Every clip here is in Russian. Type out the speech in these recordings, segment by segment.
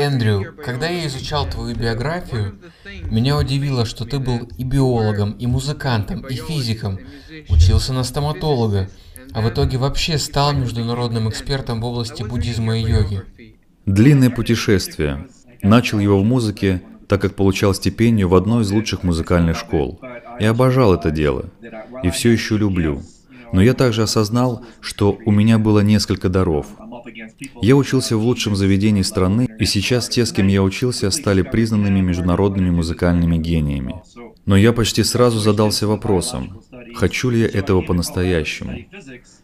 Эндрю, когда я изучал твою биографию, меня удивило, что ты был и биологом, и музыкантом, и физиком, учился на стоматолога, а в итоге вообще стал международным экспертом в области буддизма и йоги. Длинное путешествие. Начал его в музыке, так как получал стипендию в одной из лучших музыкальных школ. И обожал это дело. И все еще люблю. Но я также осознал, что у меня было несколько даров. Я учился в лучшем заведении страны, и сейчас те, с кем я учился, стали признанными международными музыкальными гениями. Но я почти сразу задался вопросом, хочу ли я этого по-настоящему,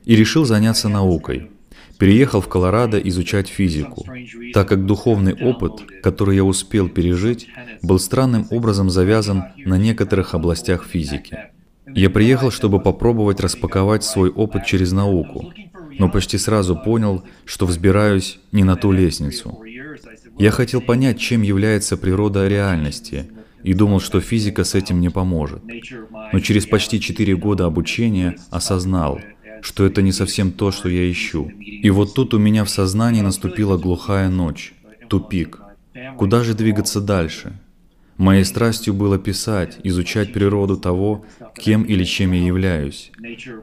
и решил заняться наукой. Переехал в Колорадо изучать физику, так как духовный опыт, который я успел пережить, был странным образом завязан на некоторых областях физики. Я приехал, чтобы попробовать распаковать свой опыт через науку, но почти сразу понял, что взбираюсь не на ту лестницу. Я хотел понять, чем является природа реальности, и думал, что физика с этим не поможет. Но через почти четыре года обучения осознал, что это не совсем то, что я ищу. И вот тут у меня в сознании наступила глухая ночь, тупик. Куда же двигаться дальше? Моей страстью было писать, изучать природу того, кем или чем я являюсь.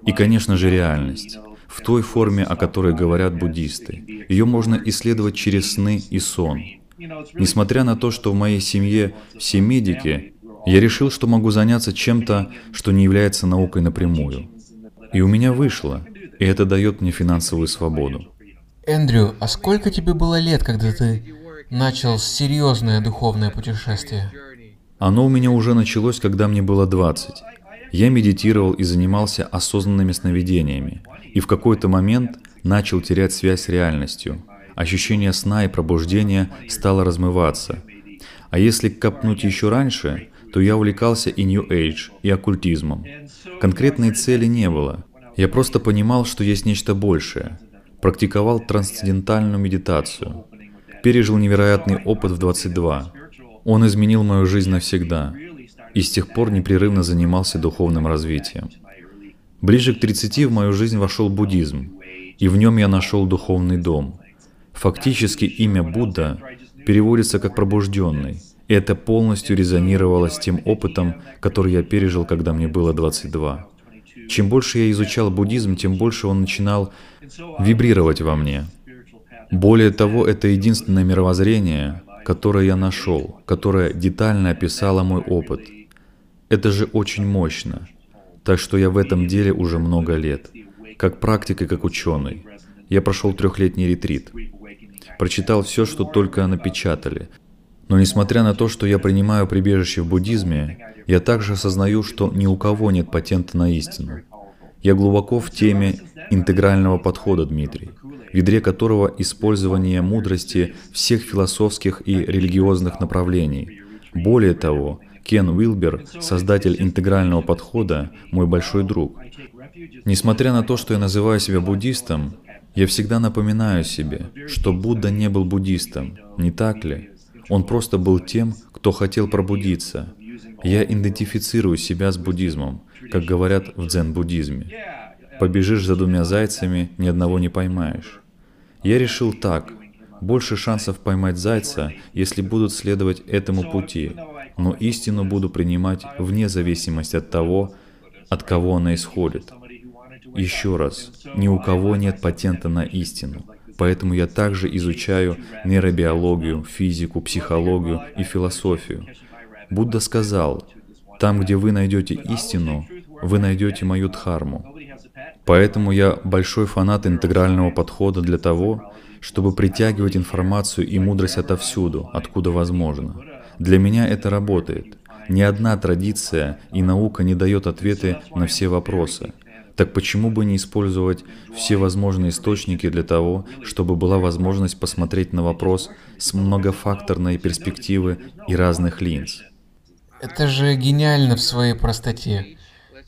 И, конечно же, реальность. В той форме, о которой говорят буддисты. Ее можно исследовать через сны и сон. Несмотря на то, что в моей семье все медики, я решил, что могу заняться чем-то, что не является наукой напрямую. И у меня вышло, и это дает мне финансовую свободу. Эндрю, а сколько тебе было лет, когда ты начал серьезное духовное путешествие? Оно у меня уже началось, когда мне было 20. Я медитировал и занимался осознанными сновидениями, и в какой-то момент начал терять связь с реальностью. Ощущение сна и пробуждения стало размываться. А если копнуть еще раньше, то я увлекался и New Age, и оккультизмом. Конкретной цели не было. Я просто понимал, что есть нечто большее. Практиковал трансцендентальную медитацию пережил невероятный опыт в 22. Он изменил мою жизнь навсегда и с тех пор непрерывно занимался духовным развитием. Ближе к 30 в мою жизнь вошел буддизм, и в нем я нашел духовный дом. Фактически имя Будда переводится как «пробужденный», и это полностью резонировало с тем опытом, который я пережил, когда мне было 22. Чем больше я изучал буддизм, тем больше он начинал вибрировать во мне – более того, это единственное мировоззрение, которое я нашел, которое детально описало мой опыт. Это же очень мощно. Так что я в этом деле уже много лет. Как практик и как ученый. Я прошел трехлетний ретрит. Прочитал все, что только напечатали. Но несмотря на то, что я принимаю прибежище в буддизме, я также осознаю, что ни у кого нет патента на истину. Я глубоко в теме интегрального подхода, Дмитрий в ядре которого использование мудрости всех философских и религиозных направлений. Более того, Кен Уилбер, создатель интегрального подхода, мой большой друг. Несмотря на то, что я называю себя буддистом, я всегда напоминаю себе, что Будда не был буддистом, не так ли? Он просто был тем, кто хотел пробудиться. Я идентифицирую себя с буддизмом, как говорят в дзен-буддизме. Побежишь за двумя зайцами, ни одного не поймаешь. Я решил так. Больше шансов поймать зайца, если будут следовать этому пути, но истину буду принимать вне зависимости от того, от кого она исходит. Еще раз, ни у кого нет патента на истину, поэтому я также изучаю нейробиологию, физику, психологию и философию. Будда сказал, там, где вы найдете истину, вы найдете мою дхарму. Поэтому я большой фанат интегрального подхода для того, чтобы притягивать информацию и мудрость отовсюду, откуда возможно. Для меня это работает. Ни одна традиция и наука не дает ответы на все вопросы. Так почему бы не использовать все возможные источники для того, чтобы была возможность посмотреть на вопрос с многофакторной перспективы и разных линз? Это же гениально в своей простоте.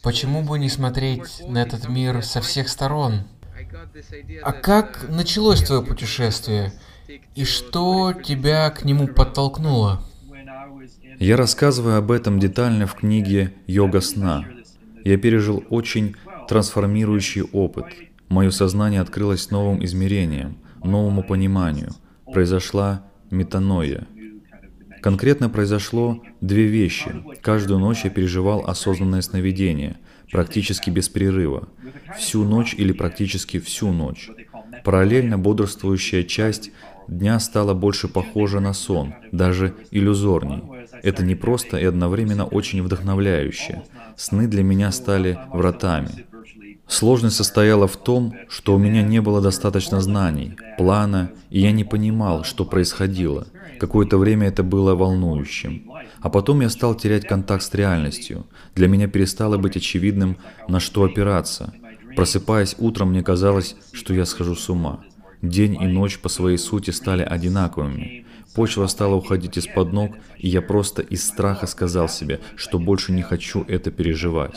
Почему бы не смотреть на этот мир со всех сторон? А как началось твое путешествие? И что тебя к нему подтолкнуло? Я рассказываю об этом детально в книге «Йога сна». Я пережил очень трансформирующий опыт. Мое сознание открылось новым измерением, новому пониманию. Произошла метаноя. Конкретно произошло две вещи. Каждую ночь я переживал осознанное сновидение, практически без перерыва, всю ночь или практически всю ночь. Параллельно бодрствующая часть дня стала больше похожа на сон, даже иллюзорней. Это не просто и одновременно очень вдохновляюще. Сны для меня стали вратами. Сложность состояла в том, что у меня не было достаточно знаний, плана, и я не понимал, что происходило. Какое-то время это было волнующим. А потом я стал терять контакт с реальностью. Для меня перестало быть очевидным, на что опираться. Просыпаясь утром, мне казалось, что я схожу с ума. День и ночь по своей сути стали одинаковыми. Почва стала уходить из-под ног, и я просто из страха сказал себе, что больше не хочу это переживать.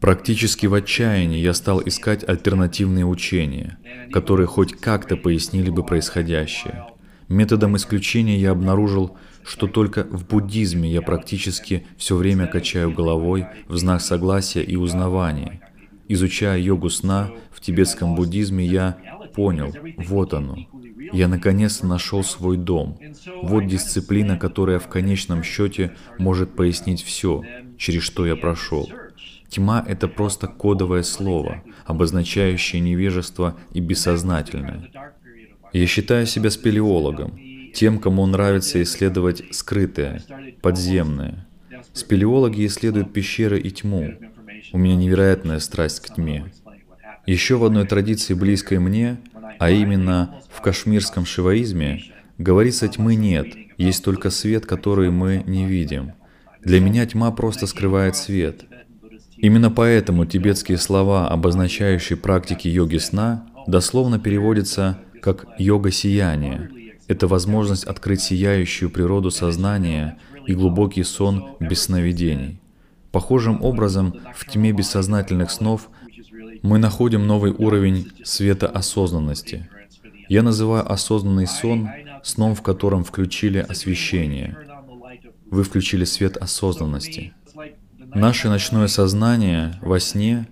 Практически в отчаянии я стал искать альтернативные учения, которые хоть как-то пояснили бы происходящее. Методом исключения я обнаружил, что только в буддизме я практически все время качаю головой в знак согласия и узнавания. Изучая йогу сна в тибетском буддизме, я понял, вот оно. Я наконец-то нашел свой дом. Вот дисциплина, которая в конечном счете может пояснить все, через что я прошел. Тьма — это просто кодовое слово, обозначающее невежество и бессознательное. Я считаю себя спелеологом, тем, кому нравится исследовать скрытое, подземное. Спелеологи исследуют пещеры и тьму. У меня невероятная страсть к тьме. Еще в одной традиции, близкой мне, а именно в кашмирском шиваизме, говорится тьмы нет, есть только свет, который мы не видим. Для меня тьма просто скрывает свет. Именно поэтому тибетские слова, обозначающие практики йоги сна, дословно переводятся как «йога сияния». Это возможность открыть сияющую природу сознания и глубокий сон без сновидений. Похожим образом, в тьме бессознательных снов мы находим новый уровень света осознанности. Я называю осознанный сон сном, в котором включили освещение. Вы включили свет осознанности. Наше ночное сознание во сне,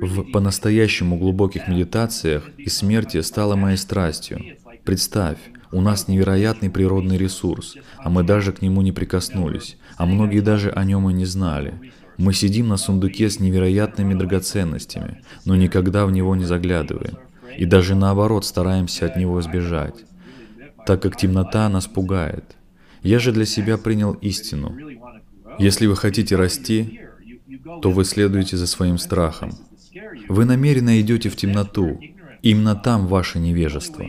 в по-настоящему глубоких медитациях и смерти стало моей страстью. Представь, у нас невероятный природный ресурс, а мы даже к нему не прикоснулись, а многие даже о нем и не знали. Мы сидим на сундуке с невероятными драгоценностями, но никогда в него не заглядываем. И даже наоборот стараемся от него сбежать, так как темнота нас пугает. Я же для себя принял истину. Если вы хотите расти, то вы следуете за своим страхом. Вы намеренно идете в темноту. Именно там ваше невежество.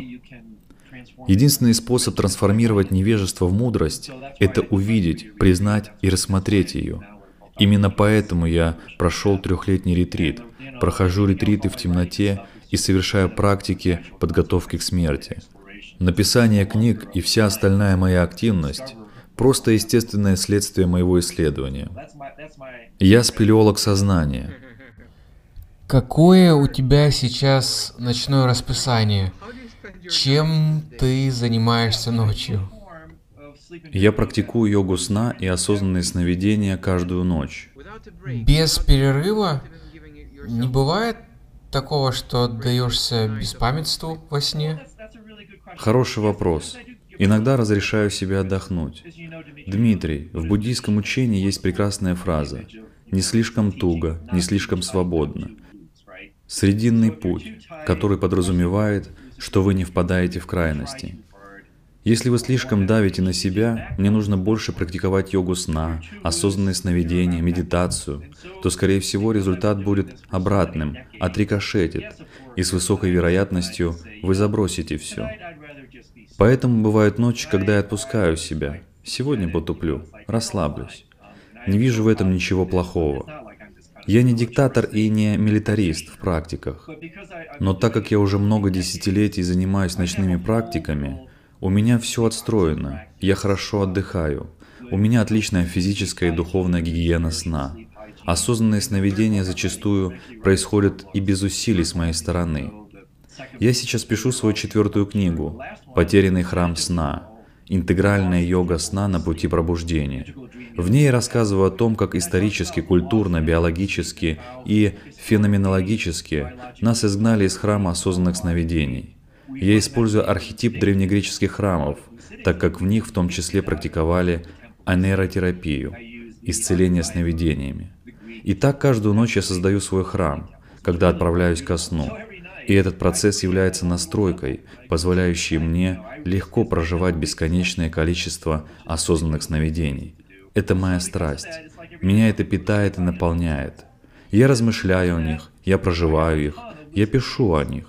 Единственный способ трансформировать невежество в мудрость — это увидеть, признать и рассмотреть ее. Именно поэтому я прошел трехлетний ретрит, прохожу ретриты в темноте и совершаю практики подготовки к смерти. Написание книг и вся остальная моя активность Просто естественное следствие моего исследования. Я спелеолог сознания. Какое у тебя сейчас ночное расписание? Чем ты занимаешься ночью? Я практикую йогу сна и осознанные сновидения каждую ночь. Без перерыва? Не бывает такого, что отдаешься беспамятству во сне? Хороший вопрос. Иногда разрешаю себе отдохнуть. Дмитрий, в буддийском учении есть прекрасная фраза «не слишком туго, не слишком свободно». Срединный путь, который подразумевает, что вы не впадаете в крайности. Если вы слишком давите на себя, мне нужно больше практиковать йогу сна, осознанное сновидение, медитацию, то, скорее всего, результат будет обратным, отрикошетит, и с высокой вероятностью вы забросите все. Поэтому бывают ночи, когда я отпускаю себя. Сегодня потуплю, расслаблюсь. Не вижу в этом ничего плохого. Я не диктатор и не милитарист в практиках. Но так как я уже много десятилетий занимаюсь ночными практиками, у меня все отстроено, я хорошо отдыхаю. У меня отличная физическая и духовная гигиена сна. Осознанные сновидения зачастую происходят и без усилий с моей стороны. Я сейчас пишу свою четвертую книгу «Потерянный храм сна. Интегральная йога сна на пути пробуждения». В ней я рассказываю о том, как исторически, культурно, биологически и феноменологически нас изгнали из храма осознанных сновидений. Я использую архетип древнегреческих храмов, так как в них в том числе практиковали анейротерапию, исцеление сновидениями. И так каждую ночь я создаю свой храм, когда отправляюсь ко сну. И этот процесс является настройкой, позволяющей мне легко проживать бесконечное количество осознанных сновидений. Это моя страсть. Меня это питает и наполняет. Я размышляю о них, я проживаю их, я пишу о них.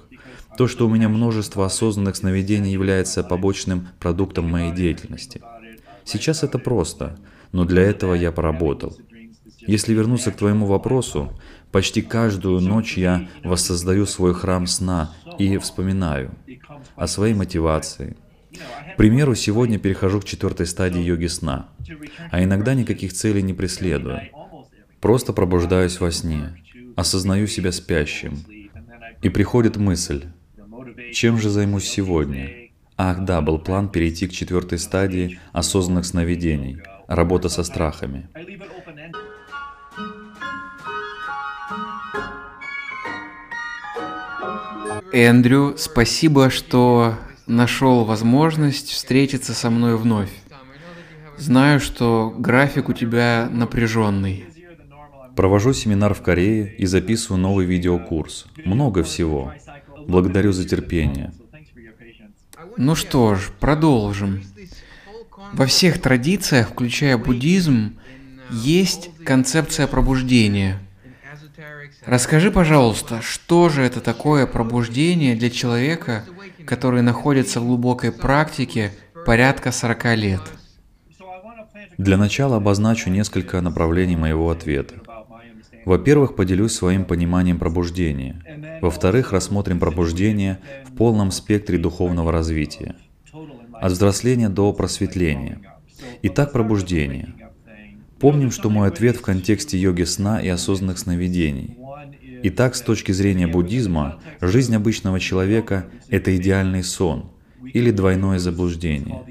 То, что у меня множество осознанных сновидений является побочным продуктом моей деятельности. Сейчас это просто, но для этого я поработал. Если вернуться к твоему вопросу, почти каждую ночь я воссоздаю свой храм сна и вспоминаю о своей мотивации. К примеру, сегодня перехожу к четвертой стадии йоги сна, а иногда никаких целей не преследую. Просто пробуждаюсь во сне, осознаю себя спящим, и приходит мысль, чем же займусь сегодня? Ах да, был план перейти к четвертой стадии осознанных сновидений, работа со страхами. Эндрю, спасибо, что нашел возможность встретиться со мной вновь. Знаю, что график у тебя напряженный. Провожу семинар в Корее и записываю новый видеокурс. Много всего. Благодарю за терпение. Ну что ж, продолжим. Во всех традициях, включая буддизм, есть концепция пробуждения – Расскажи, пожалуйста, что же это такое пробуждение для человека, который находится в глубокой практике порядка 40 лет? Для начала обозначу несколько направлений моего ответа. Во-первых, поделюсь своим пониманием пробуждения. Во-вторых, рассмотрим пробуждение в полном спектре духовного развития. От взросления до просветления. Итак, пробуждение. Помним, что мой ответ в контексте йоги сна и осознанных сновидений. Итак, с точки зрения буддизма, жизнь обычного человека — это идеальный сон или двойное заблуждение.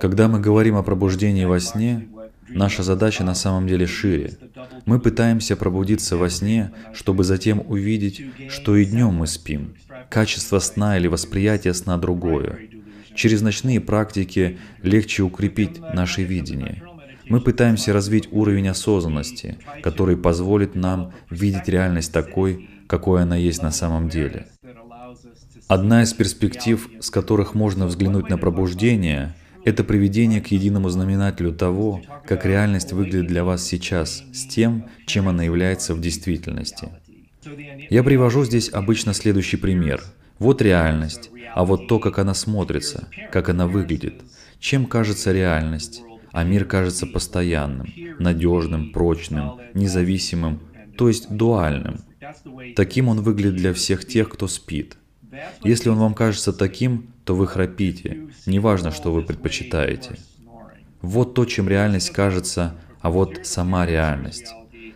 Когда мы говорим о пробуждении во сне, наша задача на самом деле шире. Мы пытаемся пробудиться во сне, чтобы затем увидеть, что и днем мы спим. Качество сна или восприятие сна другое. Через ночные практики легче укрепить наше видение. Мы пытаемся развить уровень осознанности, который позволит нам видеть реальность такой, какой она есть на самом деле. Одна из перспектив, с которых можно взглянуть на пробуждение, это приведение к единому знаменателю того, как реальность выглядит для вас сейчас, с тем, чем она является в действительности. Я привожу здесь обычно следующий пример. Вот реальность, а вот то, как она смотрится, как она выглядит. Чем кажется реальность? А мир кажется постоянным, надежным, прочным, независимым, то есть дуальным. Таким он выглядит для всех тех, кто спит. Если он вам кажется таким, то вы храпите, неважно, что вы предпочитаете. Вот то, чем реальность кажется, а вот сама реальность.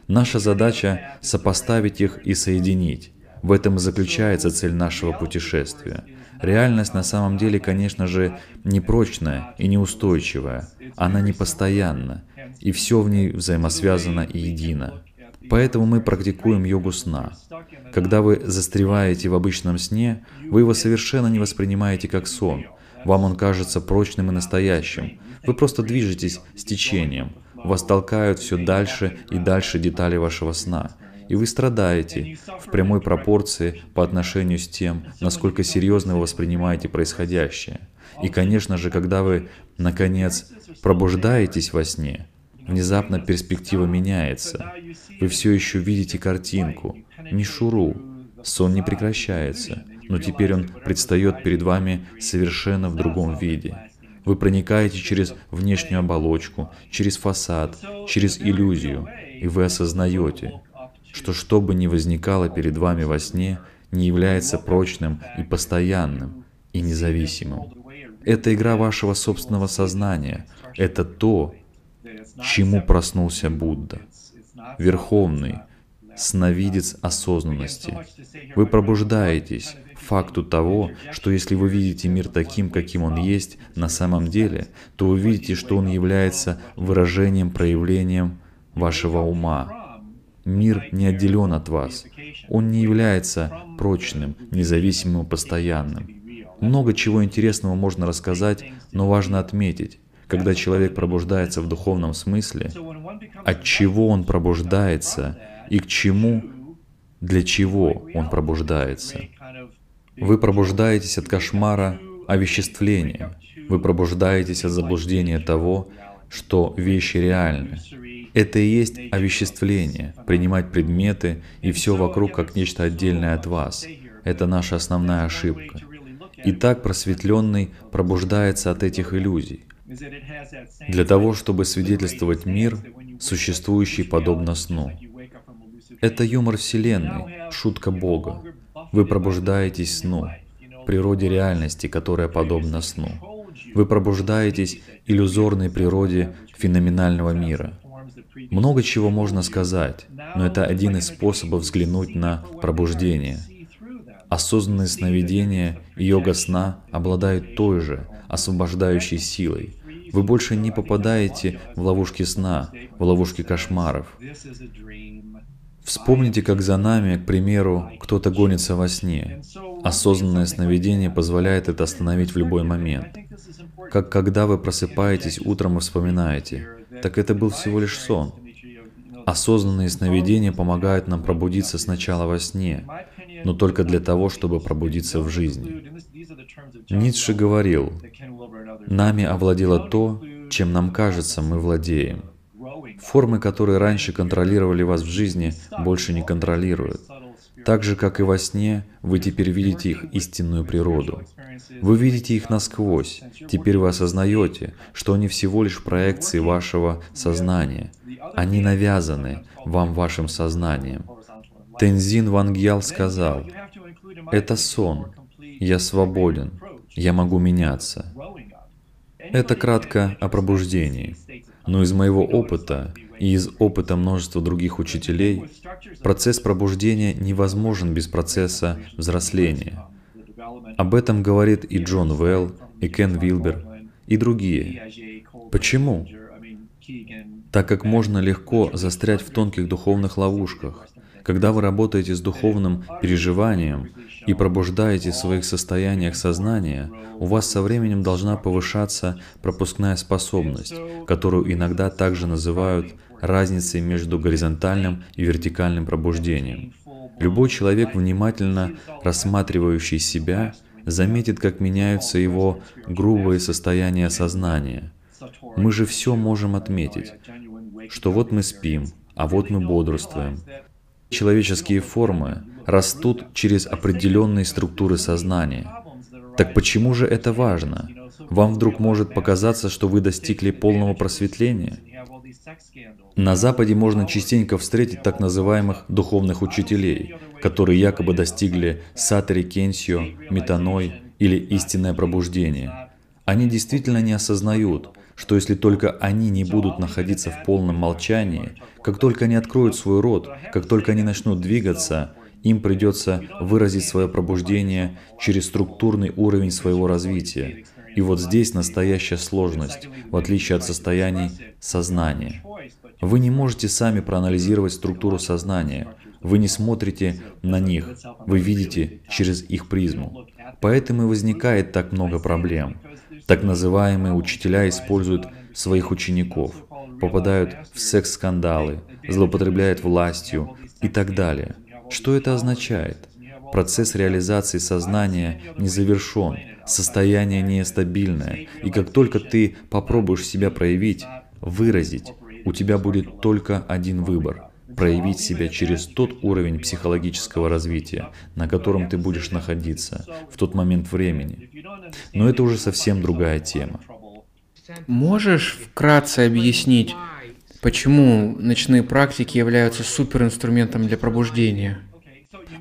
Наша задача — сопоставить их и соединить. В этом и заключается цель нашего путешествия. Реальность на самом деле, конечно же, непрочная и неустойчивая. Она непостоянна, и все в ней взаимосвязано и едино. Поэтому мы практикуем йогу сна. Когда вы застреваете в обычном сне, вы его совершенно не воспринимаете как сон. Вам он кажется прочным и настоящим. Вы просто движетесь с течением. Вас толкают все дальше и дальше детали вашего сна и вы страдаете в прямой пропорции по отношению с тем, насколько серьезно вы воспринимаете происходящее. И, конечно же, когда вы, наконец, пробуждаетесь во сне, внезапно перспектива меняется. Вы все еще видите картинку, мишуру. Сон не прекращается, но теперь он предстает перед вами совершенно в другом виде. Вы проникаете через внешнюю оболочку, через фасад, через иллюзию, и вы осознаете, что что бы ни возникало перед вами во сне, не является прочным и постоянным, и независимым. Это игра вашего собственного сознания. Это то, чему проснулся Будда. Верховный, сновидец осознанности. Вы пробуждаетесь факту того, что если вы видите мир таким, каким он есть на самом деле, то вы видите, что он является выражением, проявлением вашего ума, Мир не отделен от вас. Он не является прочным, независимым, постоянным. Много чего интересного можно рассказать, но важно отметить, когда человек пробуждается в духовном смысле, от чего он пробуждается и к чему, для чего он пробуждается. Вы пробуждаетесь от кошмара овеществления. Вы пробуждаетесь от заблуждения того, что вещи реальны. Это и есть овеществление, принимать предметы и все вокруг как нечто отдельное от вас. Это наша основная ошибка. Итак, просветленный пробуждается от этих иллюзий. Для того, чтобы свидетельствовать мир, существующий подобно сну. Это юмор Вселенной, шутка Бога. Вы пробуждаетесь сну, природе реальности, которая подобна сну. Вы пробуждаетесь иллюзорной природе феноменального мира. Много чего можно сказать, но это один из способов взглянуть на пробуждение. Осознанные сновидения и йога сна обладают той же освобождающей силой. Вы больше не попадаете в ловушки сна, в ловушки кошмаров. Вспомните, как за нами, к примеру, кто-то гонится во сне. Осознанное сновидение позволяет это остановить в любой момент. Как когда вы просыпаетесь утром и вспоминаете, так это был всего лишь сон. Осознанные сновидения помогают нам пробудиться сначала во сне, но только для того, чтобы пробудиться в жизни. Ницше говорил, «Нами овладело то, чем нам кажется, мы владеем. Формы, которые раньше контролировали вас в жизни, больше не контролируют. Так же, как и во сне, вы теперь видите их истинную природу. Вы видите их насквозь. Теперь вы осознаете, что они всего лишь проекции вашего сознания. Они навязаны вам вашим сознанием. Тензин Вангьял сказал, «Это сон. Я свободен. Я могу меняться». Это кратко о пробуждении. Но из моего опыта и из опыта множества других учителей, процесс пробуждения невозможен без процесса взросления. Об этом говорит и Джон Велл, и Кен Вилбер, и другие. Почему? Так как можно легко застрять в тонких духовных ловушках. Когда вы работаете с духовным переживанием и пробуждаете в своих состояниях сознания, у вас со временем должна повышаться пропускная способность, которую иногда также называют разницей между горизонтальным и вертикальным пробуждением. Любой человек, внимательно рассматривающий себя, заметит, как меняются его грубые состояния сознания. Мы же все можем отметить, что вот мы спим, а вот мы бодрствуем, человеческие формы растут через определенные структуры сознания. Так почему же это важно? Вам вдруг может показаться, что вы достигли полного просветления? На Западе можно частенько встретить так называемых духовных учителей, которые якобы достигли сатари кенсио, метаной или истинное пробуждение. Они действительно не осознают, что если только они не будут находиться в полном молчании, как только они откроют свой рот, как только они начнут двигаться, им придется выразить свое пробуждение через структурный уровень своего развития. И вот здесь настоящая сложность, в отличие от состояний сознания. Вы не можете сами проанализировать структуру сознания, вы не смотрите на них, вы видите через их призму. Поэтому и возникает так много проблем. Так называемые учителя используют своих учеников, попадают в секс-скандалы, злоупотребляют властью и так далее. Что это означает? Процесс реализации сознания не завершен, состояние нестабильное, и как только ты попробуешь себя проявить, выразить, у тебя будет только один выбор – проявить себя через тот уровень психологического развития, на котором ты будешь находиться в тот момент времени. Но это уже совсем другая тема. Можешь вкратце объяснить, почему ночные практики являются суперинструментом для пробуждения?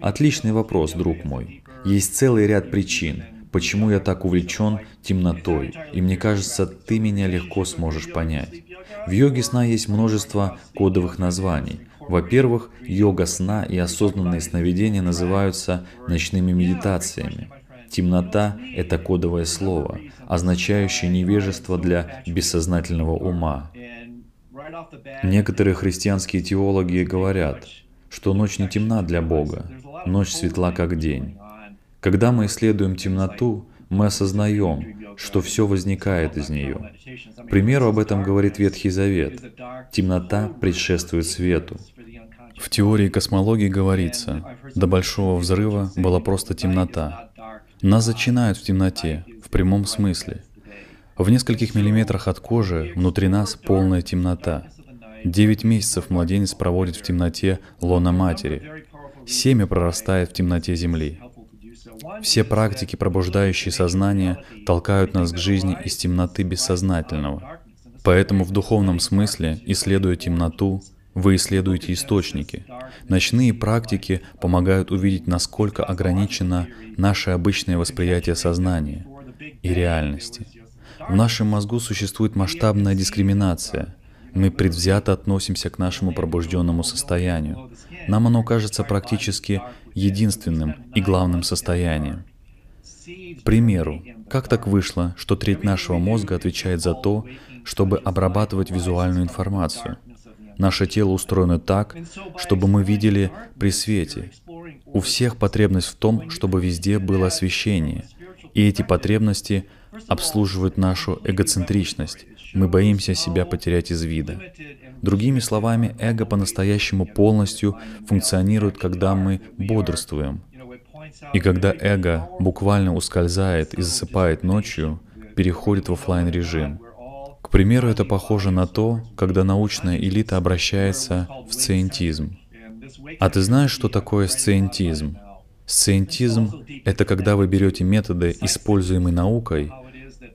Отличный вопрос, друг мой. Есть целый ряд причин, почему я так увлечен темнотой, и мне кажется, ты меня легко сможешь понять. В йоге сна есть множество кодовых названий. Во-первых, йога сна и осознанные сновидения называются ночными медитациями. Темнота — это кодовое слово, означающее невежество для бессознательного ума. Некоторые христианские теологи говорят, что ночь не темна для Бога, ночь светла как день. Когда мы исследуем темноту, мы осознаем, что все возникает из нее. К примеру, об этом говорит Ветхий Завет. Темнота предшествует свету. В теории космологии говорится, до Большого Взрыва была просто темнота. Нас зачинают в темноте, в прямом смысле. В нескольких миллиметрах от кожи внутри нас полная темнота. Девять месяцев младенец проводит в темноте лона матери. Семя прорастает в темноте земли. Все практики, пробуждающие сознание, толкают нас к жизни из темноты бессознательного. Поэтому в духовном смысле, исследуя темноту, вы исследуете источники. Ночные практики помогают увидеть, насколько ограничено наше обычное восприятие сознания и реальности. В нашем мозгу существует масштабная дискриминация. Мы предвзято относимся к нашему пробужденному состоянию. Нам оно кажется практически единственным и главным состоянием. К примеру, как так вышло, что треть нашего мозга отвечает за то, чтобы обрабатывать визуальную информацию? Наше тело устроено так, чтобы мы видели при свете. У всех потребность в том, чтобы везде было освещение. И эти потребности обслуживают нашу эгоцентричность. Мы боимся себя потерять из вида. Другими словами, эго по-настоящему полностью функционирует, когда мы бодрствуем. И когда эго буквально ускользает и засыпает ночью, переходит в офлайн режим. К примеру, это похоже на то, когда научная элита обращается в сциентизм. А ты знаешь, что такое сциентизм? Сциентизм — это когда вы берете методы, используемые наукой,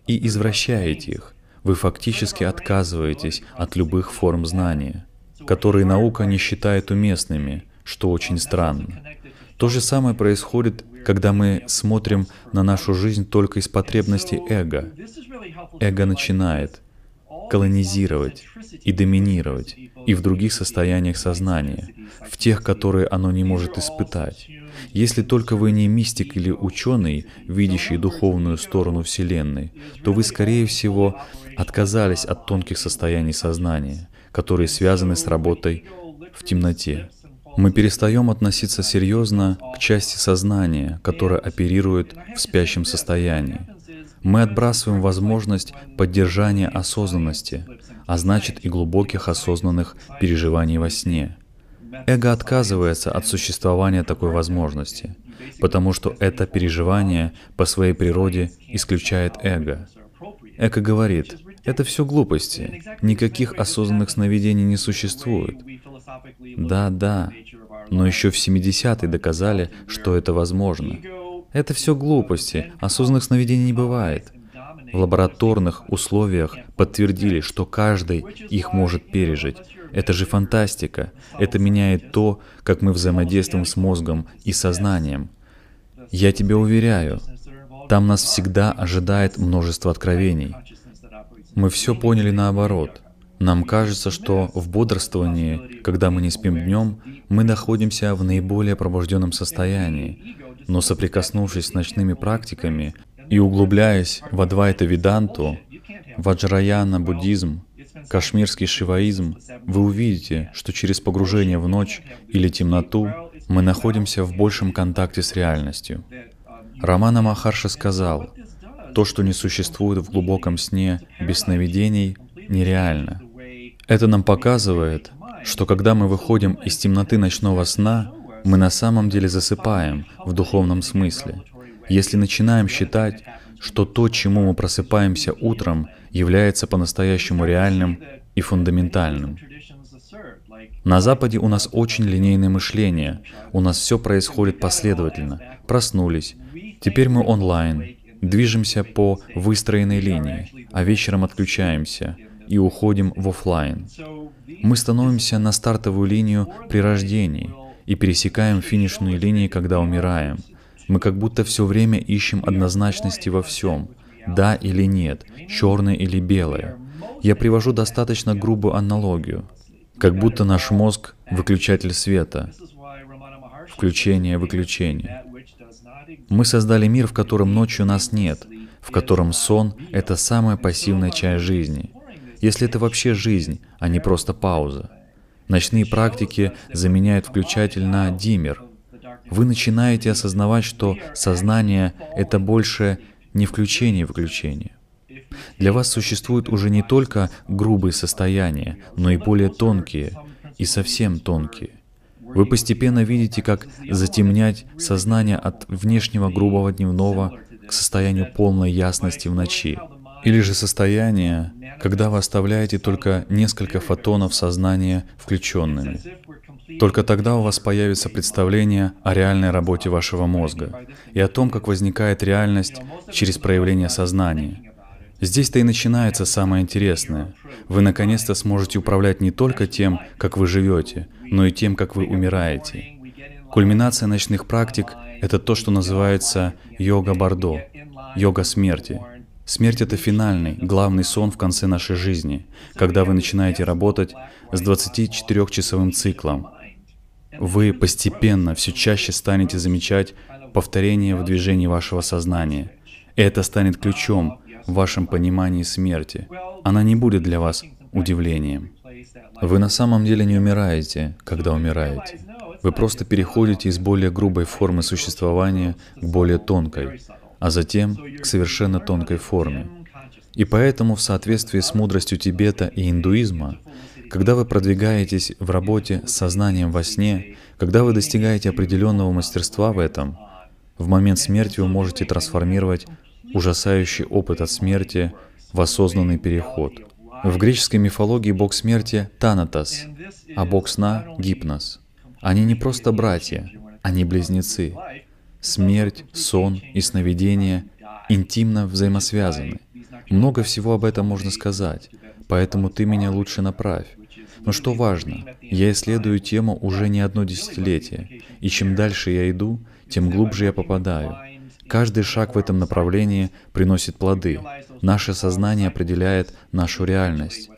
и извращаете их. Вы фактически отказываетесь от любых форм знания, которые наука не считает уместными, что очень странно. То же самое происходит, когда мы смотрим на нашу жизнь только из потребностей эго. Эго начинает колонизировать и доминировать и в других состояниях сознания, в тех, которые оно не может испытать. Если только вы не мистик или ученый, видящий духовную сторону Вселенной, то вы, скорее всего, отказались от тонких состояний сознания, которые связаны с работой в темноте. Мы перестаем относиться серьезно к части сознания, которая оперирует в спящем состоянии. Мы отбрасываем возможность поддержания осознанности, а значит и глубоких осознанных переживаний во сне. Эго отказывается от существования такой возможности, потому что это переживание по своей природе исключает эго. Эго говорит, это все глупости, никаких осознанных сновидений не существует. Да, да, но еще в 70-е доказали, что это возможно. Это все глупости, осознанных сновидений не бывает. В лабораторных условиях подтвердили, что каждый их может пережить. Это же фантастика. Это меняет то, как мы взаимодействуем с мозгом и сознанием. Я тебе уверяю, там нас всегда ожидает множество откровений. Мы все поняли наоборот. Нам кажется, что в бодрствовании, когда мы не спим днем, мы находимся в наиболее пробужденном состоянии. Но соприкоснувшись с ночными практиками и углубляясь в Адвайта Веданту, Ваджраяна буддизм, кашмирский шиваизм, вы увидите, что через погружение в ночь или темноту мы находимся в большем контакте с реальностью. Рамана Махарша сказал, то, что не существует в глубоком сне без сновидений, нереально. Это нам показывает, что когда мы выходим из темноты ночного сна, мы на самом деле засыпаем в духовном смысле. Если начинаем считать, что то, чему мы просыпаемся утром, является по-настоящему реальным и фундаментальным. На Западе у нас очень линейное мышление, у нас все происходит последовательно. Проснулись, теперь мы онлайн, движемся по выстроенной линии, а вечером отключаемся и уходим в офлайн. Мы становимся на стартовую линию при рождении и пересекаем финишную линию, когда умираем. Мы как будто все время ищем однозначности во всем, да или нет, черное или белое. Я привожу достаточно грубую аналогию, как будто наш мозг — выключатель света, включение-выключение. Мы создали мир, в котором ночью нас нет, в котором сон — это самая пассивная часть жизни. если это вообще жизнь, а не просто пауза. Ночные практики заменяют включатель на диммер. Вы начинаете осознавать, что сознание — это больше не включение и выключение. Для вас существуют уже не только грубые состояния, но и более тонкие, и совсем тонкие. Вы постепенно видите, как затемнять сознание от внешнего грубого дневного к состоянию полной ясности в ночи. Или же состояние, когда вы оставляете только несколько фотонов сознания включенными. Только тогда у вас появится представление о реальной работе вашего мозга и о том, как возникает реальность через проявление сознания. Здесь-то и начинается самое интересное. Вы наконец-то сможете управлять не только тем, как вы живете, но и тем, как вы умираете. Кульминация ночных практик — это то, что называется йога Бардо, йога смерти. Смерть — это финальный, главный сон в конце нашей жизни, когда вы начинаете работать с 24-часовым циклом. Вы постепенно все чаще станете замечать повторение в движении вашего сознания. И это станет ключом в вашем понимании смерти. Она не будет для вас удивлением. Вы на самом деле не умираете, когда умираете. Вы просто переходите из более грубой формы существования к более тонкой, а затем к совершенно тонкой форме. И поэтому в соответствии с мудростью Тибета и индуизма, когда вы продвигаетесь в работе с сознанием во сне, когда вы достигаете определенного мастерства в этом, в момент смерти вы можете трансформировать ужасающий опыт от смерти в осознанный переход. В греческой мифологии бог смерти — Танатос, а бог сна — Гипнос. Они не просто братья, они близнецы. Смерть, сон и сновидение интимно взаимосвязаны. Много всего об этом можно сказать, поэтому ты меня лучше направь. Но что важно, я исследую тему уже не одно десятилетие, и чем дальше я иду, тем глубже я попадаю. Каждый шаг в этом направлении приносит плоды. Наше сознание определяет нашу реальность.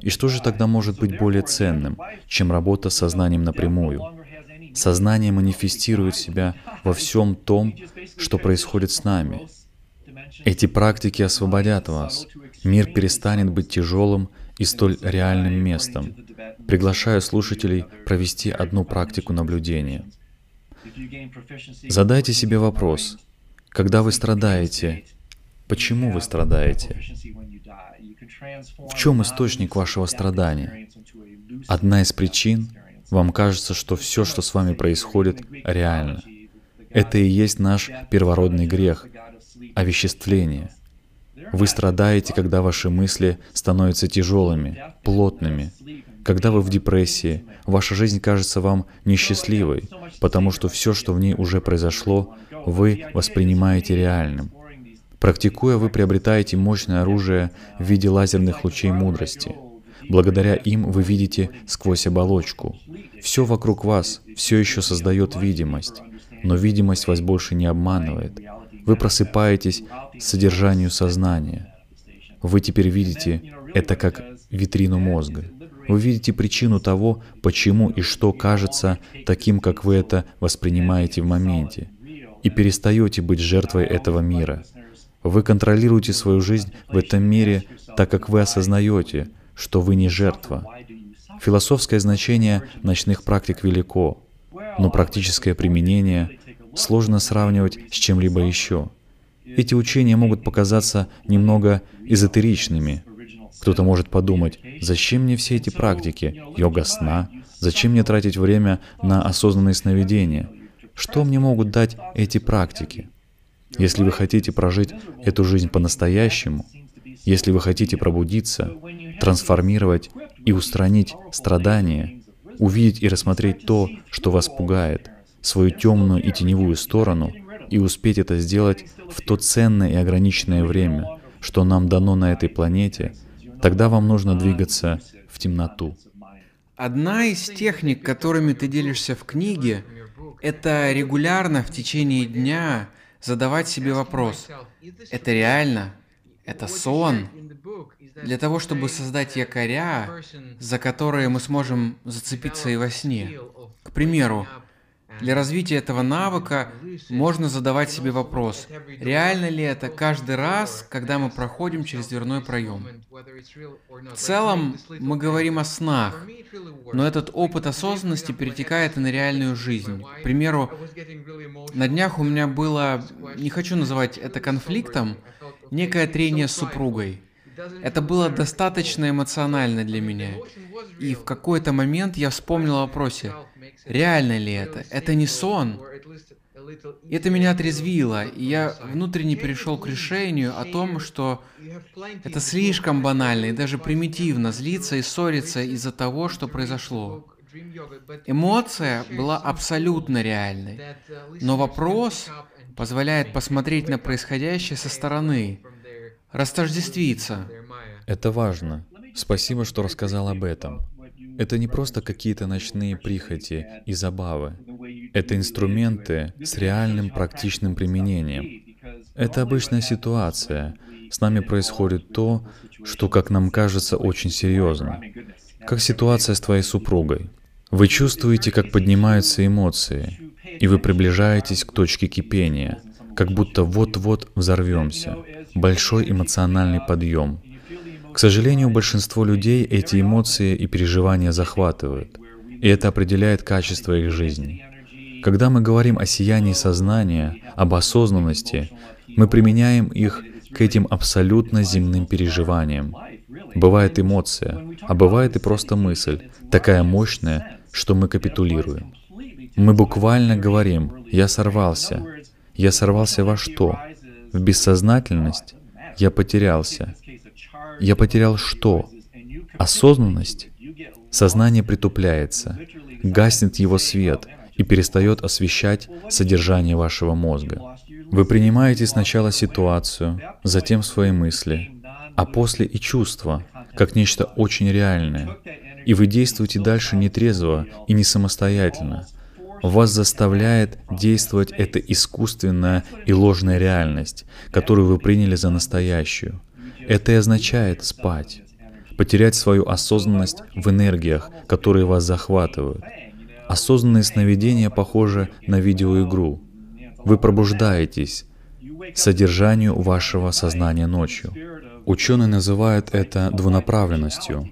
И что же тогда может быть более ценным, чем работа с сознанием напрямую? Сознание манифестирует себя во всем том, что происходит с нами. Эти практики освободят вас. Мир перестанет быть тяжелым и столь реальным местом. Приглашаю слушателей провести одну практику наблюдения. Задайте себе вопрос, когда вы страдаете, почему вы страдаете? В чем источник вашего страдания? Одна из причин вам кажется, что все, что с вами происходит, реально. Это и есть наш первородный грех — овеществление. Вы страдаете, когда ваши мысли становятся тяжелыми, плотными. Когда вы в депрессии, ваша жизнь кажется вам несчастливой, потому что все, что в ней уже произошло, вы воспринимаете реальным. Практикуя, вы приобретаете мощное оружие в виде лазерных лучей мудрости — Благодаря им вы видите сквозь оболочку. Все вокруг вас все еще создает видимость, но видимость вас больше не обманывает. Вы просыпаетесь содержанию сознания. Вы теперь видите это как витрину мозга. Вы видите причину того, почему и что кажется таким, как вы это воспринимаете в моменте, и перестаете быть жертвой этого мира. Вы контролируете свою жизнь в этом мире, так как вы осознаете, что вы не жертва. Философское значение ночных практик велико, но практическое применение сложно сравнивать с чем-либо еще. Эти учения могут показаться немного эзотеричными. Кто-то может подумать, зачем мне все эти практики, йога сна, зачем мне тратить время на осознанные сновидения? Что мне могут дать эти практики? Если вы хотите прожить эту жизнь по-настоящему, если вы хотите пробудиться, трансформировать и устранить страдания, увидеть и рассмотреть то, что вас пугает, свою темную и теневую сторону, и успеть это сделать в то ценное и ограниченное время, что нам дано на этой планете, тогда вам нужно двигаться в темноту. Одна из техник, которыми ты делишься в книге, это регулярно в течение дня задавать себе вопрос, это реально? Это сон? для того, чтобы создать якоря, за которые мы сможем зацепиться и во сне. К примеру, Для развития этого навыка можно задавать себе вопрос, реально ли это каждый раз, когда мы проходим через дверной проем. В целом, мы говорим о снах, но этот опыт осознанности перетекает и на реальную жизнь. К примеру, на днях у меня было, не хочу называть это конфликтом, некое трение с супругой. Это было достаточно эмоционально для меня. И в какой-то момент я вспомнил о вопросе, реально ли это? Это не сон? Это меня отрезвило, и я внутренне перешел к решению о том, что это слишком банально и даже примитивно злиться и ссориться из-за того, что произошло. Эмоция была абсолютно реальной, но вопрос позволяет посмотреть на происходящее со стороны, растождествиться. Это важно. Спасибо, что рассказал об этом. Это не просто какие-то ночные прихоти и забавы. Это инструменты с реальным практичным применением. Это обычная ситуация. С нами происходит то, что, как нам кажется, очень серьезно. Как ситуация с твоей супругой. Вы чувствуете, как поднимаются эмоции, и вы приближаетесь к точке кипения, как будто вот-вот взорвемся. Большой эмоциональный подъем. К сожалению, большинство людей эти эмоции и переживания захватывают, и это определяет качество их жизни. Когда мы говорим о сиянии сознания, об осознанности, мы применяем их к этим абсолютно земным переживаниям. Бывает эмоция, а бывает и просто мысль, такая мощная, что мы капитулируем. Мы буквально говорим «я сорвался». Я сорвался во что? В бессознательность? Я потерялся. Я потерял что? Осознанность? Сознание притупляется, гаснет его свет и перестает освещать содержание вашего мозга. Вы принимаете сначала ситуацию, затем свои мысли, а после и чувства, как нечто очень реальное. И вы действуете дальше нетрезво и не самостоятельно. Вас заставляет действовать эта искусственная и ложная реальность, которую вы приняли за настоящую. Это и означает спать, потерять свою осознанность в энергиях, которые вас захватывают. Осознанные сновидения похожи на видеоигру. Вы пробуждаетесь содержанию вашего сознания ночью. Ученые называют это двунаправленностью.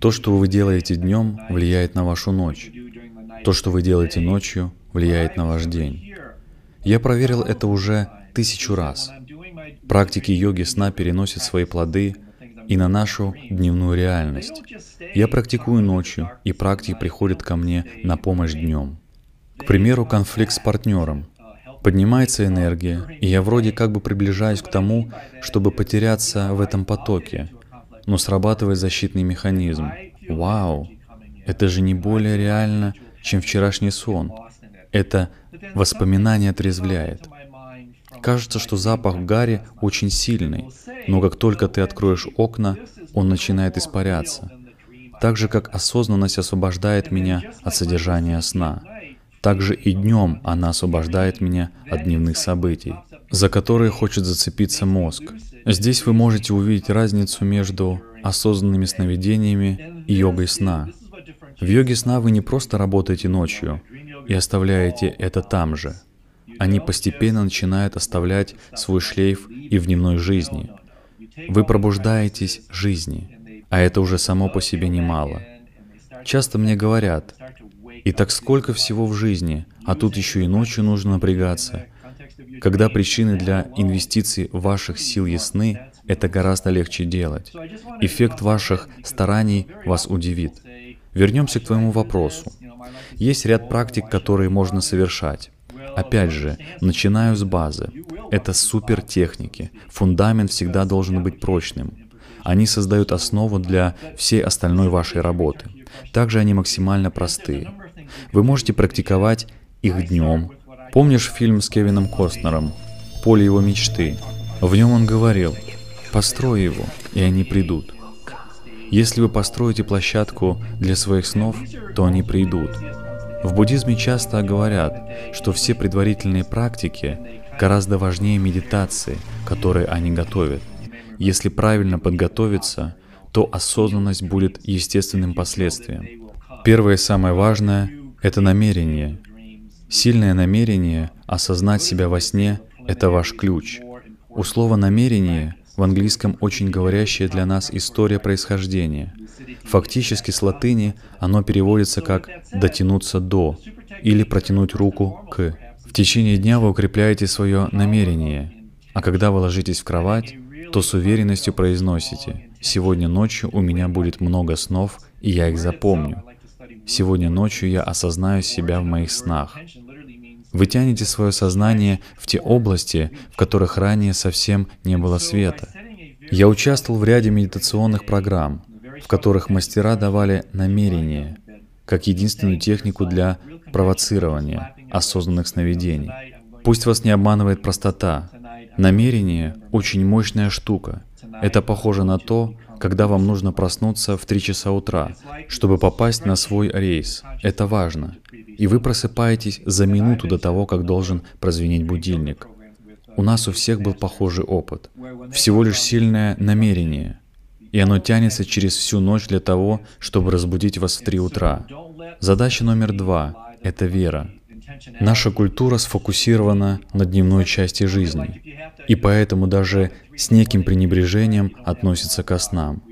То, что вы делаете днем, влияет на вашу ночь. То, что вы делаете ночью, влияет на ваш день. Я проверил это уже тысячу раз. Практики йоги сна переносят свои плоды и на нашу дневную реальность. Я практикую ночью, и практики приходят ко мне на помощь днем. К примеру, конфликт с партнером. Поднимается энергия, и я вроде как бы приближаюсь к тому, чтобы потеряться в этом потоке, но срабатывает защитный механизм. Вау! Это же не более реально, чем вчерашний сон. Это воспоминание отрезвляет. Кажется, что запах гари очень сильный, но как только ты откроешь окна, он начинает испаряться. Так же, как осознанность освобождает меня от содержания сна. Также и днем она освобождает меня от дневных событий, за которые хочет зацепиться мозг. Здесь вы можете увидеть разницу между осознанными сновидениями и йогой сна. В йоге сна вы не просто работаете ночью и оставляете это там же. Они постепенно начинают оставлять свой шлейф и в дневной жизни. Вы пробуждаетесь жизни, а это уже само по себе немало. Часто мне говорят, и так сколько всего в жизни, а тут еще и ночью нужно напрягаться. Когда причины для инвестиций ваших сил ясны, это гораздо легче делать. Эффект ваших стараний вас удивит. Вернемся к твоему вопросу. Есть ряд практик, которые можно совершать. Опять же, начинаю с базы. Это супер техники. Фундамент всегда должен быть прочным. Они создают основу для всей остальной вашей работы. Также они максимально простые. Вы можете практиковать их днем. Помнишь фильм с Кевином Костнером «Поле его мечты»? В нем он говорил, построй его, и они придут. Если вы построите площадку для своих снов, то они придут. В буддизме часто говорят, что все предварительные практики гораздо важнее медитации, которые они готовят. Если правильно подготовиться, то осознанность будет естественным последствием. Первое и самое важное — это намерение. Сильное намерение осознать себя во сне — это ваш ключ. У слова «намерение» в английском очень говорящая для нас история происхождения. Фактически с латыни оно переводится как «дотянуться до» или «протянуть руку к». В течение дня вы укрепляете свое намерение, а когда вы ложитесь в кровать, то с уверенностью произносите «Сегодня ночью у меня будет много снов, и я их запомню». Сегодня ночью я осознаю себя в моих снах. Вы тянете свое сознание в те области, в которых ранее совсем не было света. Я участвовал в ряде медитационных программ, в которых мастера давали намерение как единственную технику для провоцирования осознанных сновидений. Пусть вас не обманывает простота. Намерение — очень мощная штука. Это похоже на то, когда вам нужно проснуться в 3 часа утра, чтобы попасть на свой рейс. Это важно. И вы просыпаетесь за минуту до того, как должен прозвенеть будильник. У нас у всех был похожий опыт. Всего лишь сильное намерение. И оно тянется через всю ночь для того, чтобы разбудить вас в 3 утра. Задача номер два — это вера. Наша культура сфокусирована на дневной части жизни, и поэтому даже с неким пренебрежением относится ко снам.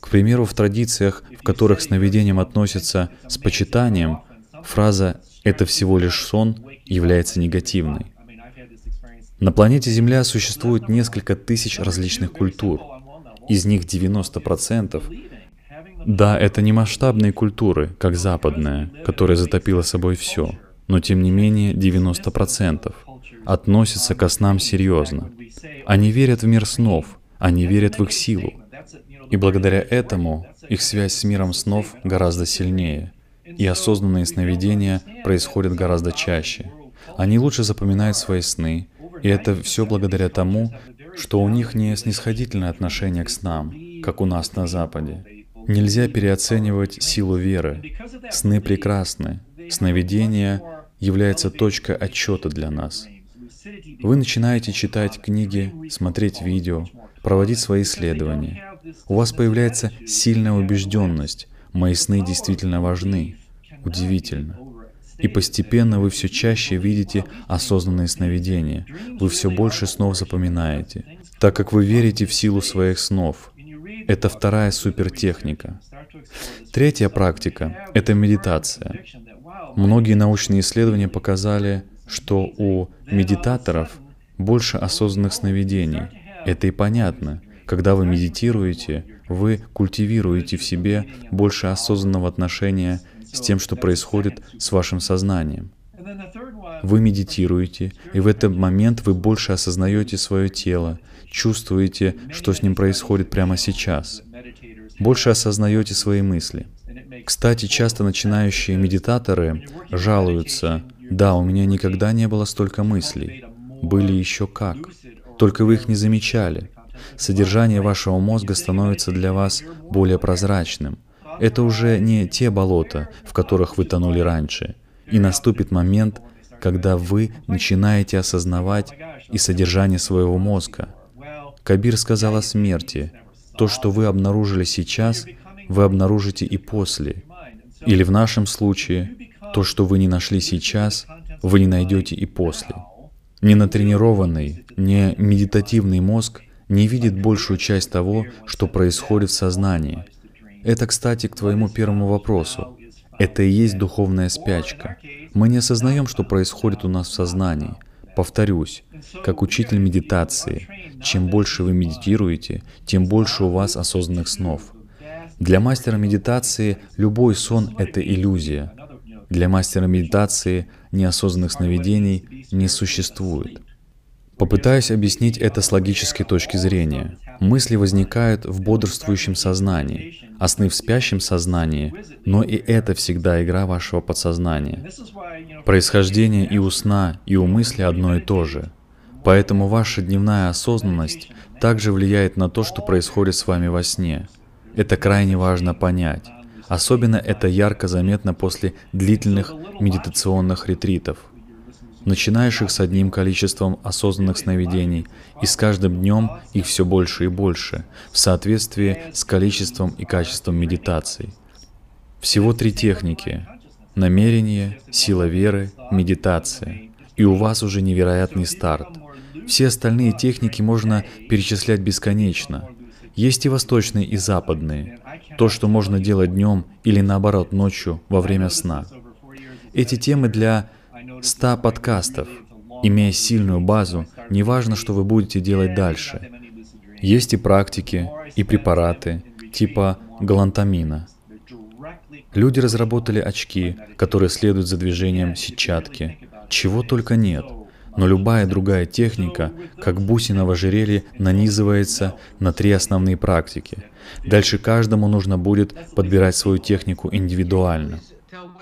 К примеру, в традициях, в которых к сновидениям относятся с почитанием, фраза «это всего лишь сон» является негативной. На планете Земля существует несколько тысяч различных культур. Из них 90% да, это не масштабные культуры, как западная, которая затопила собой все но тем не менее 90% относятся ко снам серьезно. Они верят в мир снов, они верят в их силу. И благодаря этому их связь с миром снов гораздо сильнее, и осознанные сновидения происходят гораздо чаще. Они лучше запоминают свои сны, и это все благодаря тому, что у них не снисходительное отношение к снам, как у нас на Западе. Нельзя переоценивать силу веры. Сны прекрасны, сновидения является точкой отчета для нас. Вы начинаете читать книги, смотреть видео, проводить свои исследования. У вас появляется сильная убежденность, мои сны действительно важны. Удивительно. И постепенно вы все чаще видите осознанные сновидения. Вы все больше снов запоминаете, так как вы верите в силу своих снов. Это вторая супертехника. Третья практика — это медитация. Многие научные исследования показали, что у медитаторов больше осознанных сновидений. Это и понятно. Когда вы медитируете, вы культивируете в себе больше осознанного отношения с тем, что происходит с вашим сознанием. Вы медитируете, и в этот момент вы больше осознаете свое тело, чувствуете, что с ним происходит прямо сейчас. Больше осознаете свои мысли. Кстати, часто начинающие медитаторы жалуются, да, у меня никогда не было столько мыслей. Были еще как. Только вы их не замечали. Содержание вашего мозга становится для вас более прозрачным. Это уже не те болота, в которых вы тонули раньше. И наступит момент, когда вы начинаете осознавать и содержание своего мозга. Кабир сказал о смерти. То, что вы обнаружили сейчас, вы обнаружите и после. Или в нашем случае, то, что вы не нашли сейчас, вы не найдете и после. Ненатренированный, не медитативный мозг не видит большую часть того, что происходит в сознании. Это, кстати, к твоему первому вопросу. Это и есть духовная спячка. Мы не осознаем, что происходит у нас в сознании. Повторюсь, как учитель медитации, чем больше вы медитируете, тем больше у вас осознанных снов. Для мастера медитации любой сон — это иллюзия. Для мастера медитации неосознанных сновидений не существует. Попытаюсь объяснить это с логической точки зрения. Мысли возникают в бодрствующем сознании, а сны в спящем сознании, но и это всегда игра вашего подсознания. Происхождение и у сна, и у мысли одно и то же. Поэтому ваша дневная осознанность также влияет на то, что происходит с вами во сне — это крайне важно понять. Особенно это ярко заметно после длительных медитационных ретритов. Начинаешь их с одним количеством осознанных сновидений, и с каждым днем их все больше и больше, в соответствии с количеством и качеством медитаций. Всего три техники. намерение, сила веры, медитация. И у вас уже невероятный старт. Все остальные техники можно перечислять бесконечно. Есть и восточные, и западные. То, что можно делать днем или наоборот ночью во время сна. Эти темы для 100 подкастов. Имея сильную базу, неважно, что вы будете делать дальше. Есть и практики, и препараты, типа галантамина. Люди разработали очки, которые следуют за движением сетчатки. Чего только нет. Но любая другая техника, как бусина в ожерелье, нанизывается на три основные практики. Дальше каждому нужно будет подбирать свою технику индивидуально.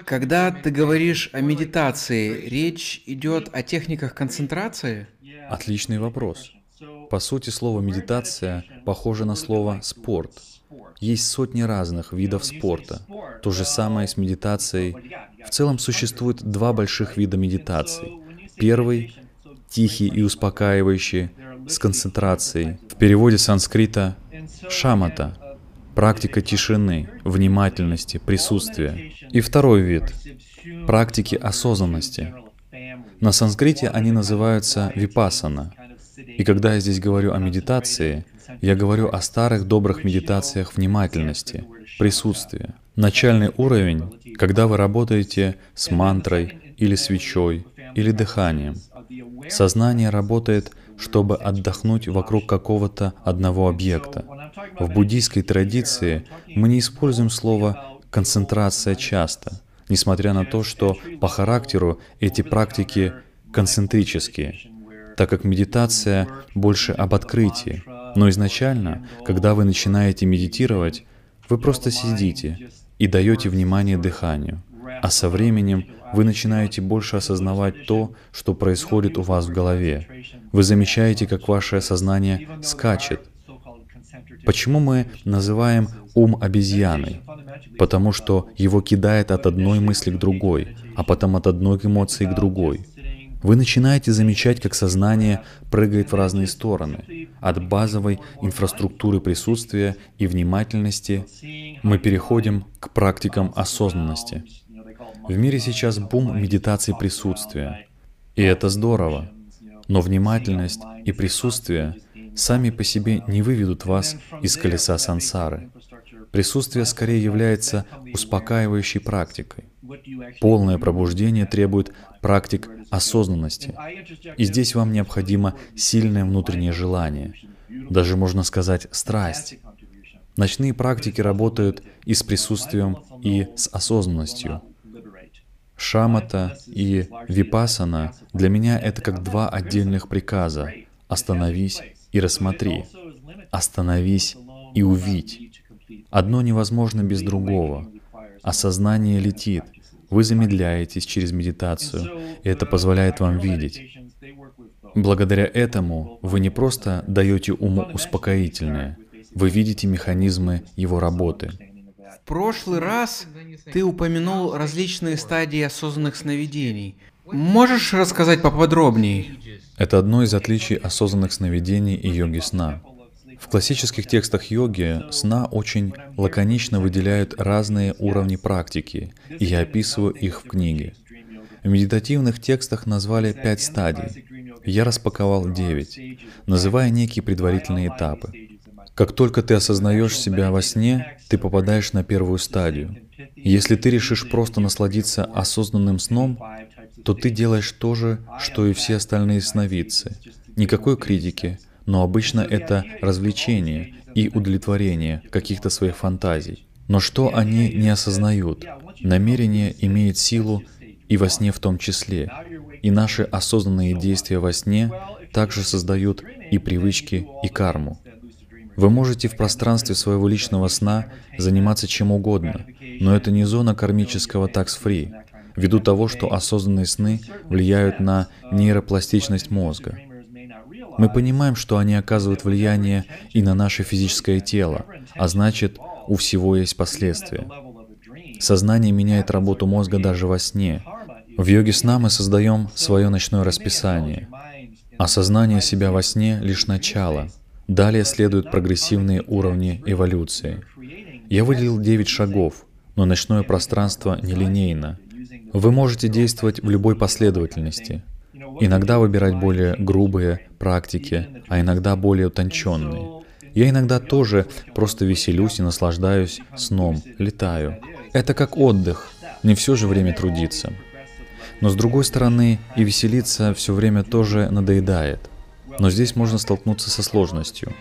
Когда ты говоришь о медитации, речь идет о техниках концентрации? Отличный вопрос. По сути, слово «медитация» похоже на слово «спорт». Есть сотни разных видов спорта. То же самое с медитацией. В целом существует два больших вида медитации. Первый — тихий и успокаивающий, с концентрацией. В переводе санскрита «шамата» — практика тишины, внимательности, присутствия. И второй вид — практики осознанности. На санскрите они называются випасана. И когда я здесь говорю о медитации — я говорю о старых добрых медитациях внимательности, присутствия. Начальный уровень, когда вы работаете с мантрой или свечой или дыханием. Сознание работает, чтобы отдохнуть вокруг какого-то одного объекта. В буддийской традиции мы не используем слово «концентрация» часто, несмотря на то, что по характеру эти практики концентрические, так как медитация больше об открытии, но изначально, когда вы начинаете медитировать, вы просто сидите и даете внимание дыханию. А со временем вы начинаете больше осознавать то, что происходит у вас в голове. Вы замечаете, как ваше сознание скачет. Почему мы называем ум обезьяной? Потому что его кидает от одной мысли к другой, а потом от одной эмоции к другой. Вы начинаете замечать, как сознание прыгает в разные стороны. От базовой инфраструктуры присутствия и внимательности мы переходим к практикам осознанности. В мире сейчас бум медитации присутствия. И это здорово. Но внимательность и присутствие сами по себе не выведут вас из колеса сансары. Присутствие скорее является успокаивающей практикой. Полное пробуждение требует практик осознанности. И здесь вам необходимо сильное внутреннее желание, даже можно сказать страсть. Ночные практики работают и с присутствием, и с осознанностью. Шамата и випасана для меня это как два отдельных приказа. Остановись и рассмотри. Остановись и увидь. Одно невозможно без другого. Осознание летит — вы замедляетесь через медитацию, и это позволяет вам видеть. Благодаря этому вы не просто даете уму успокоительное, вы видите механизмы его работы. В прошлый раз ты упомянул различные стадии осознанных сновидений. Можешь рассказать поподробнее? Это одно из отличий осознанных сновидений и йоги сна. В классических текстах йоги сна очень лаконично выделяют разные уровни практики, и я описываю их в книге. В медитативных текстах назвали пять стадий. Я распаковал девять, называя некие предварительные этапы. Как только ты осознаешь себя во сне, ты попадаешь на первую стадию. Если ты решишь просто насладиться осознанным сном, то ты делаешь то же, что и все остальные сновидцы. Никакой критики, но обычно это развлечение и удовлетворение каких-то своих фантазий. Но что они не осознают? Намерение имеет силу и во сне в том числе. И наши осознанные действия во сне также создают и привычки, и карму. Вы можете в пространстве своего личного сна заниматься чем угодно, но это не зона кармического такс-фри, ввиду того, что осознанные сны влияют на нейропластичность мозга. Мы понимаем, что они оказывают влияние и на наше физическое тело, а значит, у всего есть последствия. Сознание меняет работу мозга даже во сне. В йоге сна мы создаем свое ночное расписание. Осознание себя во сне — лишь начало. Далее следуют прогрессивные уровни эволюции. Я выделил 9 шагов, но ночное пространство нелинейно. Вы можете действовать в любой последовательности. Иногда выбирать более грубые практики, а иногда более утонченные. Я иногда тоже просто веселюсь и наслаждаюсь сном, летаю. Это как отдых, не все же время трудиться. Но с другой стороны, и веселиться все время тоже надоедает. Но здесь можно столкнуться со сложностью.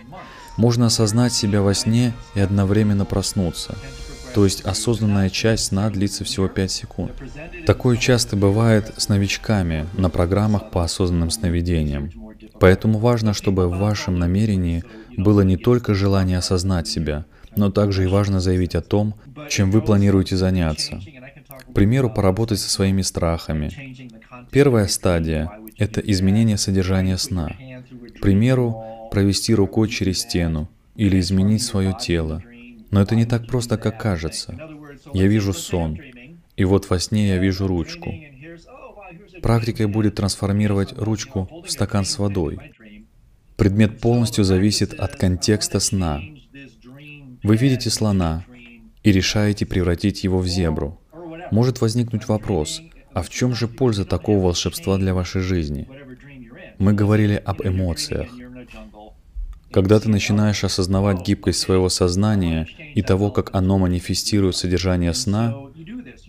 Можно осознать себя во сне и одновременно проснуться. То есть осознанная часть сна длится всего 5 секунд. Такое часто бывает с новичками на программах по осознанным сновидениям. Поэтому важно, чтобы в вашем намерении было не только желание осознать себя, но также и важно заявить о том, чем вы планируете заняться. К примеру, поработать со своими страхами. Первая стадия — это изменение содержания сна. Примеру, провести рукой через стену или изменить свое тело. Но это не так просто, как кажется. Я вижу сон, и вот во сне я вижу ручку. Практикой будет трансформировать ручку в стакан с водой. Предмет полностью зависит от контекста сна. Вы видите слона и решаете превратить его в зебру. Может возникнуть вопрос, а в чем же польза такого волшебства для вашей жизни? Мы говорили об эмоциях. Когда ты начинаешь осознавать гибкость своего сознания и того, как оно манифестирует содержание сна,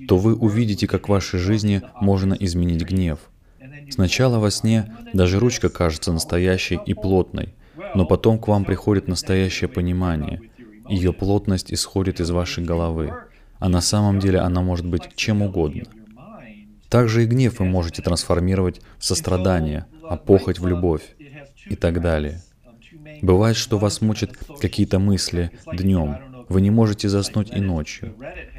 то вы увидите, как в вашей жизни можно изменить гнев. Сначала во сне даже ручка кажется настоящей и плотной, но потом к вам приходит настоящее понимание. Ее плотность исходит из вашей головы, а на самом деле она может быть чем угодно. Также и гнев вы можете трансформировать в сострадание, а похоть в любовь и так далее. Бывает, что вас мучат какие-то мысли днем. Вы не можете заснуть и ночью.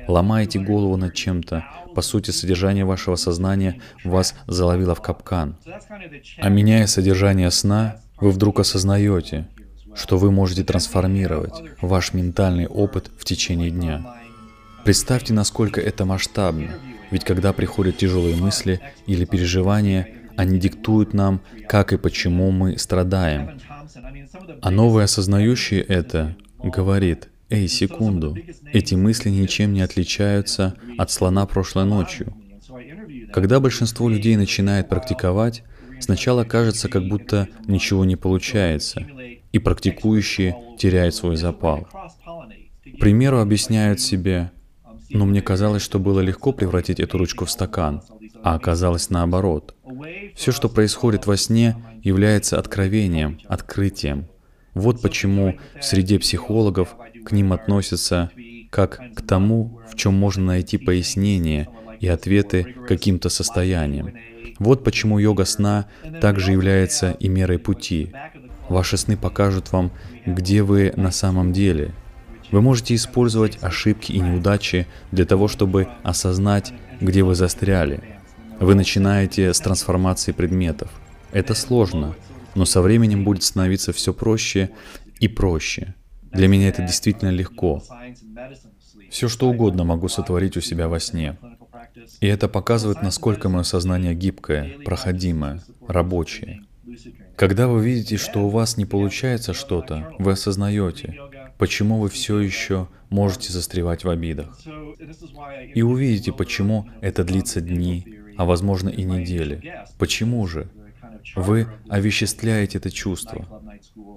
Ломаете голову над чем-то. По сути, содержание вашего сознания вас заловило в капкан. А меняя содержание сна, вы вдруг осознаете, что вы можете трансформировать ваш ментальный опыт в течение дня. Представьте, насколько это масштабно. Ведь когда приходят тяжелые мысли или переживания, они диктуют нам, как и почему мы страдаем. А новый осознающий это говорит, «Эй, секунду, эти мысли ничем не отличаются от слона прошлой ночью». Когда большинство людей начинает практиковать, сначала кажется, как будто ничего не получается, и практикующие теряют свой запал. К примеру, объясняют себе, «Но мне казалось, что было легко превратить эту ручку в стакан, а оказалось наоборот. Все, что происходит во сне, является откровением, открытием. Вот почему в среде психологов к ним относятся как к тому, в чем можно найти пояснение и ответы каким-то состояниям. Вот почему йога сна также является и мерой пути. Ваши сны покажут вам, где вы на самом деле. Вы можете использовать ошибки и неудачи для того, чтобы осознать, где вы застряли. Вы начинаете с трансформации предметов. Это сложно, но со временем будет становиться все проще и проще. Для меня это действительно легко. Все что угодно могу сотворить у себя во сне. И это показывает, насколько мое сознание гибкое, проходимое, рабочее. Когда вы видите, что у вас не получается что-то, вы осознаете, почему вы все еще можете застревать в обидах. И увидите, почему это длится дни, а возможно и недели. Почему же? Вы овеществляете это чувство.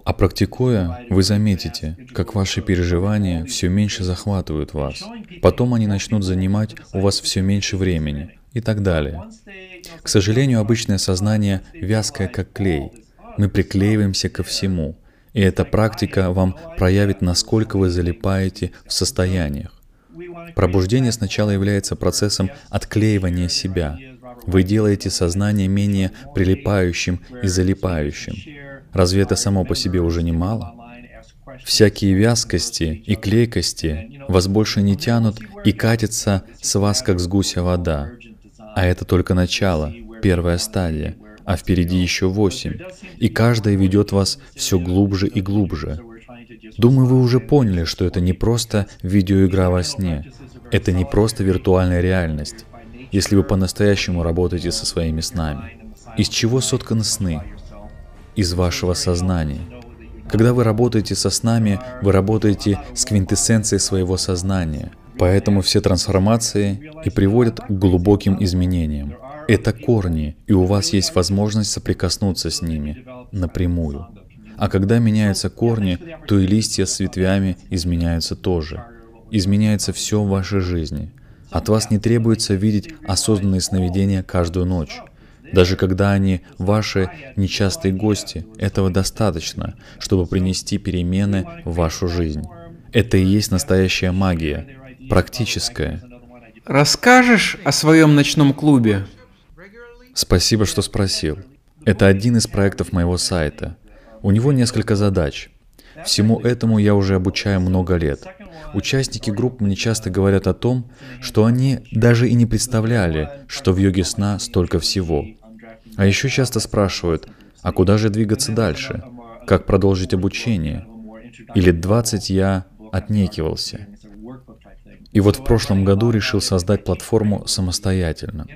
А практикуя, вы заметите, как ваши переживания все меньше захватывают вас. Потом они начнут занимать у вас все меньше времени и так далее. К сожалению, обычное сознание вязкое, как клей. Мы приклеиваемся ко всему. И эта практика вам проявит, насколько вы залипаете в состояниях. Пробуждение сначала является процессом отклеивания себя, вы делаете сознание менее прилипающим и залипающим. Разве это само по себе уже не мало? Всякие вязкости и клейкости вас больше не тянут и катятся с вас, как с гуся вода. А это только начало, первая стадия, а впереди еще восемь. И каждая ведет вас все глубже и глубже. Думаю, вы уже поняли, что это не просто видеоигра во сне. Это не просто виртуальная реальность если вы по-настоящему работаете со своими снами. Из чего сотканы сны? Из вашего сознания. Когда вы работаете со снами, вы работаете с квинтэссенцией своего сознания. Поэтому все трансформации и приводят к глубоким изменениям. Это корни, и у вас есть возможность соприкоснуться с ними напрямую. А когда меняются корни, то и листья с ветвями изменяются тоже. Изменяется все в вашей жизни. От вас не требуется видеть осознанные сновидения каждую ночь. Даже когда они ваши нечастые гости, этого достаточно, чтобы принести перемены в вашу жизнь. Это и есть настоящая магия, практическая. Расскажешь о своем ночном клубе? Спасибо, что спросил. Это один из проектов моего сайта. У него несколько задач. Всему этому я уже обучаю много лет. Участники групп мне часто говорят о том, что они даже и не представляли, что в йоге сна столько всего. А еще часто спрашивают, а куда же двигаться дальше? Как продолжить обучение? Или 20 я отнекивался. И вот в прошлом году решил создать платформу самостоятельно.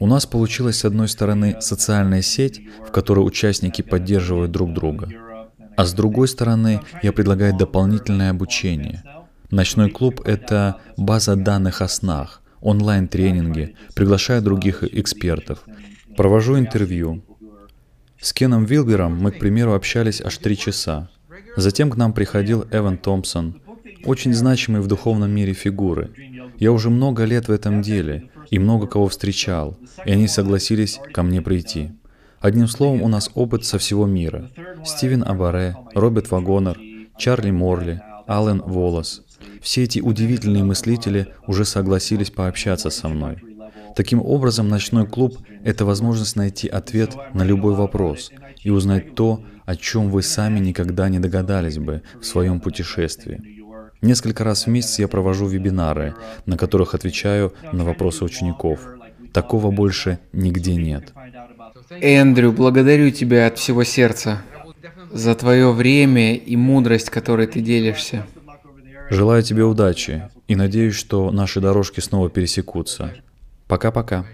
У нас получилась с одной стороны социальная сеть, в которой участники поддерживают друг друга, а с другой стороны я предлагаю дополнительное обучение. Ночной клуб — это база данных о снах, онлайн-тренинги, приглашаю других экспертов, провожу интервью. С Кеном Вилбером мы, к примеру, общались аж три часа. Затем к нам приходил Эван Томпсон, очень значимые в духовном мире фигуры. Я уже много лет в этом деле и много кого встречал, и они согласились ко мне прийти. Одним словом, у нас опыт со всего мира. Стивен Абаре, Роберт Вагонер, Чарли Морли, Аллен Волос. Все эти удивительные мыслители уже согласились пообщаться со мной. Таким образом, ночной клуб — это возможность найти ответ на любой вопрос и узнать то, о чем вы сами никогда не догадались бы в своем путешествии. Несколько раз в месяц я провожу вебинары, на которых отвечаю на вопросы учеников. Такого больше нигде нет. Эндрю, благодарю тебя от всего сердца за твое время и мудрость, которой ты делишься. Желаю тебе удачи и надеюсь, что наши дорожки снова пересекутся. Пока-пока.